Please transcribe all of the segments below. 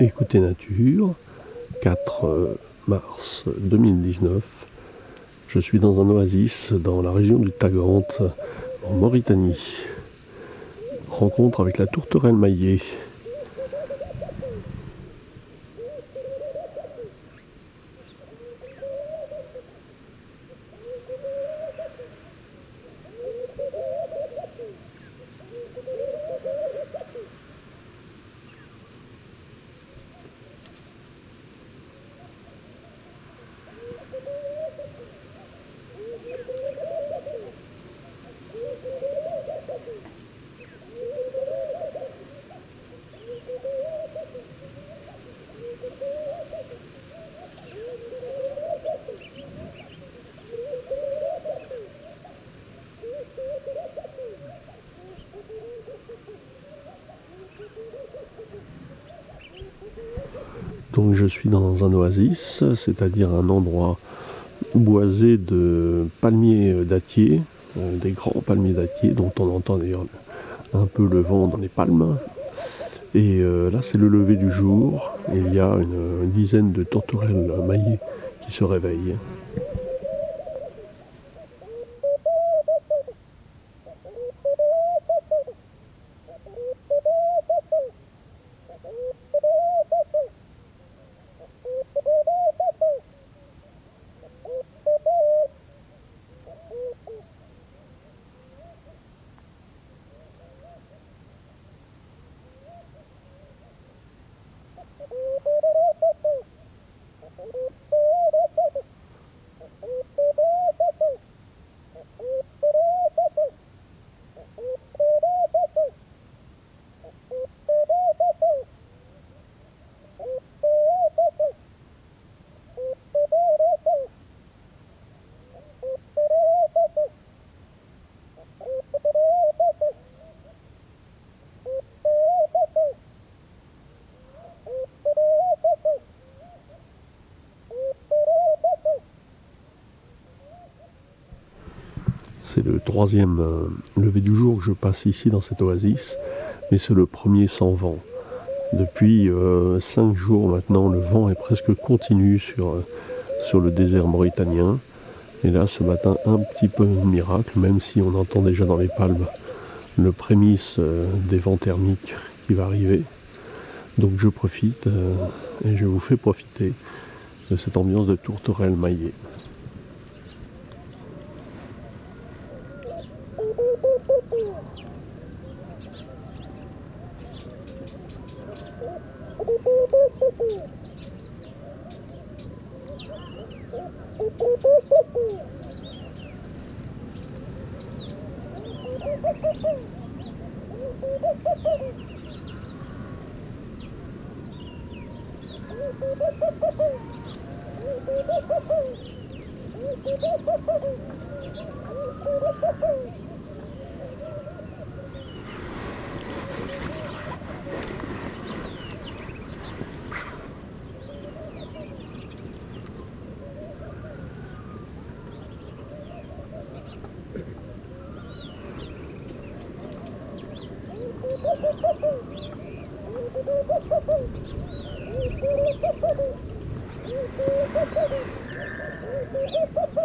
Écoutez Nature, 4 euh, mars 2019. Je suis dans un oasis dans la région du Tagante, en Mauritanie. Rencontre avec la tourterelle maillée. Je suis dans un oasis, c'est-à-dire un endroit boisé de palmiers dattiers, euh, des grands palmiers dattiers dont on entend d'ailleurs un peu le vent dans les palmes. Et euh, là c'est le lever du jour, il y a une, dizaine de tourterelles maillées qui se réveillent. C'est le troisième euh, lever du jour que je passe ici dans cette oasis, mais c'est le premier sans vent. Depuis euh, cinq jours maintenant, le vent est presque continu sur, euh, sur le désert mauritanien. Et là, ce matin, un petit peu miracle, même si on entend déjà dans les palmes le prémisse des vents thermiques qui va arriver. Donc je profite et je vous fais profiter de cette ambiance de tourterelle maillée. Donc euh, Ha ha ha!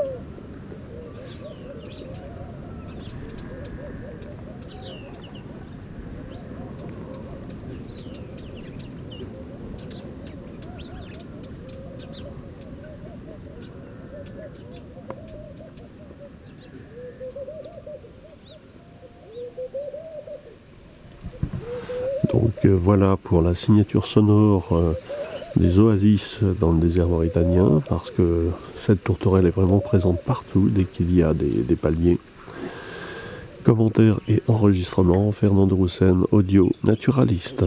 Voilà pour la signature sonore euh, des oasis dans le désert mauritanien, parce que cette tourterelle est vraiment présente partout dès qu'il y a des, des palmiers. Commentaires et enregistrements, Fernando Roussen, audio naturaliste.